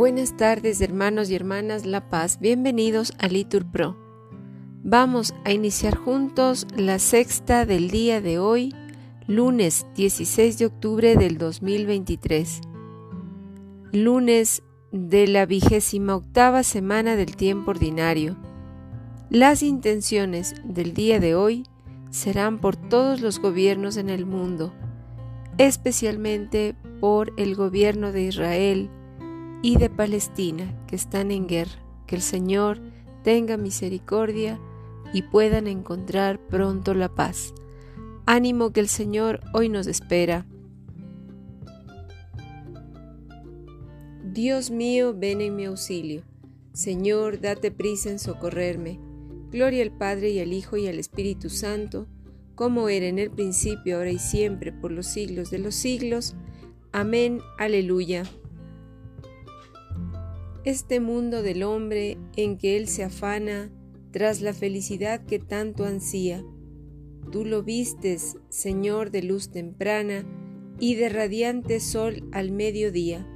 Buenas tardes hermanos y hermanas La Paz, bienvenidos a Litur Pro. Vamos a iniciar juntos la sexta del día de hoy, lunes 16 de octubre del 2023. Lunes de la vigésima octava semana del tiempo ordinario. Las intenciones del día de hoy serán por todos los gobiernos en el mundo, especialmente por el gobierno de Israel y de Palestina que están en guerra. Que el Señor tenga misericordia y puedan encontrar pronto la paz. Ánimo que el Señor hoy nos espera. Dios mío, ven en mi auxilio. Señor, date prisa en socorrerme. Gloria al Padre y al Hijo y al Espíritu Santo, como era en el principio, ahora y siempre, por los siglos de los siglos. Amén. Aleluya. Este mundo del hombre en que él se afana tras la felicidad que tanto ansía. Tú lo vistes, Señor de luz temprana y de radiante sol al mediodía.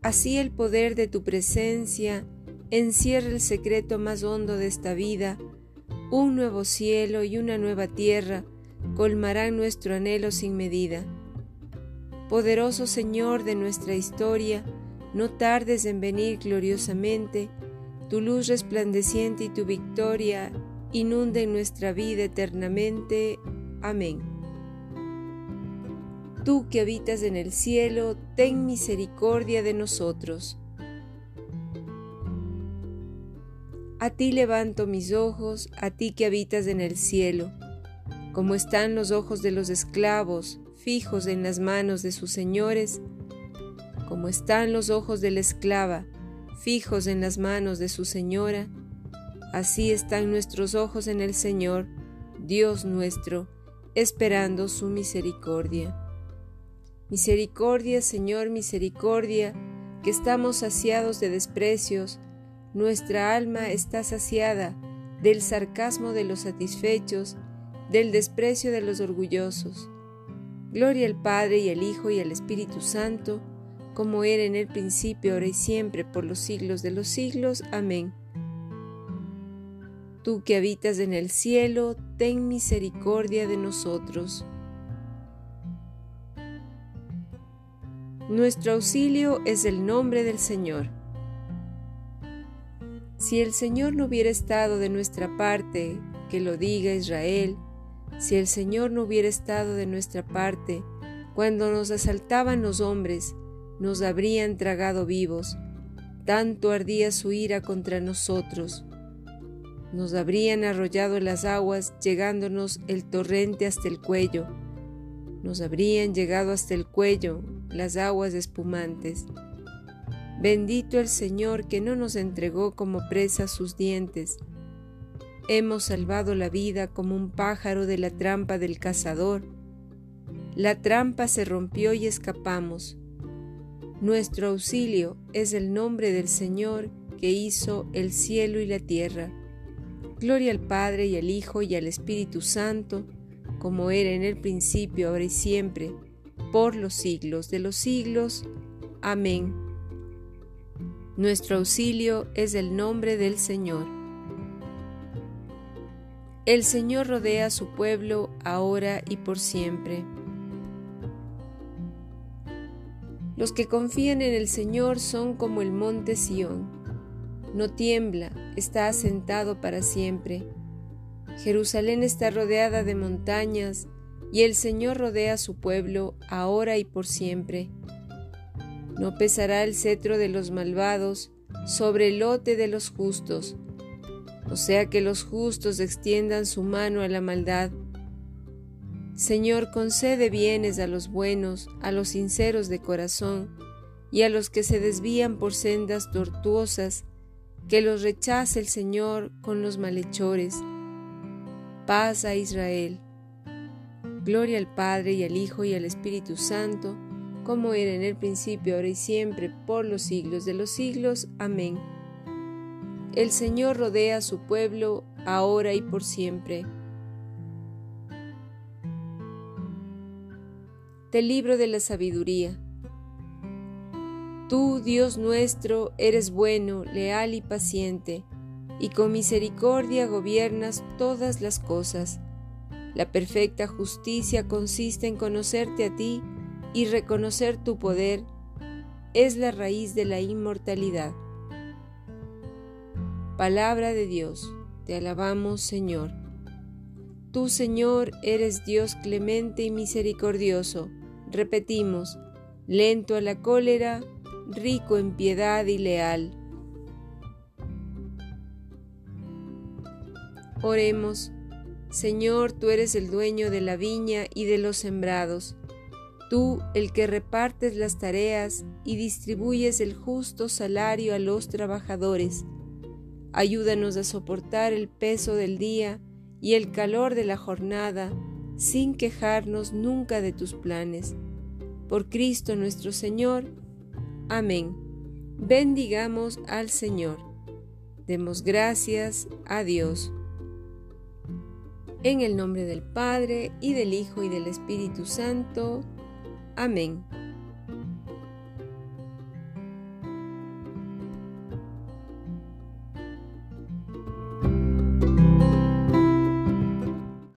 Así el poder de tu presencia encierra el secreto más hondo de esta vida, un nuevo cielo y una nueva tierra colmarán nuestro anhelo sin medida. Poderoso Señor de nuestra historia, no tardes en venir gloriosamente, tu luz resplandeciente y tu victoria inunden nuestra vida eternamente. Amén. Tú que habitas en el cielo, ten misericordia de nosotros. A ti levanto mis ojos, a ti que habitas en el cielo. Como están los ojos de los esclavos, fijos en las manos de sus señores, como están los ojos de la esclava, fijos en las manos de su señora, así están nuestros ojos en el Señor, Dios nuestro, esperando su misericordia. Misericordia, Señor, misericordia, que estamos saciados de desprecios, nuestra alma está saciada del sarcasmo de los satisfechos, del desprecio de los orgullosos. Gloria al Padre y al Hijo y al Espíritu Santo, como era en el principio, ahora y siempre, por los siglos de los siglos. Amén. Tú que habitas en el cielo, ten misericordia de nosotros. Nuestro auxilio es el nombre del Señor. Si el Señor no hubiera estado de nuestra parte, que lo diga Israel, si el Señor no hubiera estado de nuestra parte, cuando nos asaltaban los hombres, nos habrían tragado vivos, tanto ardía su ira contra nosotros. Nos habrían arrollado las aguas, llegándonos el torrente hasta el cuello. Nos habrían llegado hasta el cuello las aguas espumantes. Bendito el Señor que no nos entregó como presa sus dientes. Hemos salvado la vida como un pájaro de la trampa del cazador. La trampa se rompió y escapamos. Nuestro auxilio es el nombre del Señor que hizo el cielo y la tierra. Gloria al Padre y al Hijo y al Espíritu Santo, como era en el principio, ahora y siempre, por los siglos de los siglos. Amén. Nuestro auxilio es el nombre del Señor. El Señor rodea a su pueblo ahora y por siempre. Los que confían en el Señor son como el monte Sión. No tiembla, está asentado para siempre. Jerusalén está rodeada de montañas, y el Señor rodea a su pueblo ahora y por siempre. No pesará el cetro de los malvados sobre el lote de los justos, o sea que los justos extiendan su mano a la maldad. Señor, concede bienes a los buenos, a los sinceros de corazón, y a los que se desvían por sendas tortuosas, que los rechace el Señor con los malhechores. Paz a Israel. Gloria al Padre y al Hijo y al Espíritu Santo, como era en el principio, ahora y siempre, por los siglos de los siglos. Amén. El Señor rodea a su pueblo, ahora y por siempre. Del libro de la sabiduría. Tú, Dios nuestro, eres bueno, leal y paciente, y con misericordia gobiernas todas las cosas. La perfecta justicia consiste en conocerte a ti y reconocer tu poder. Es la raíz de la inmortalidad. Palabra de Dios, te alabamos Señor. Tú, Señor, eres Dios clemente y misericordioso. Repetimos, lento a la cólera, rico en piedad y leal. Oremos, Señor, tú eres el dueño de la viña y de los sembrados, tú el que repartes las tareas y distribuyes el justo salario a los trabajadores. Ayúdanos a soportar el peso del día y el calor de la jornada sin quejarnos nunca de tus planes. Por Cristo nuestro Señor. Amén. Bendigamos al Señor. Demos gracias a Dios. En el nombre del Padre, y del Hijo, y del Espíritu Santo. Amén.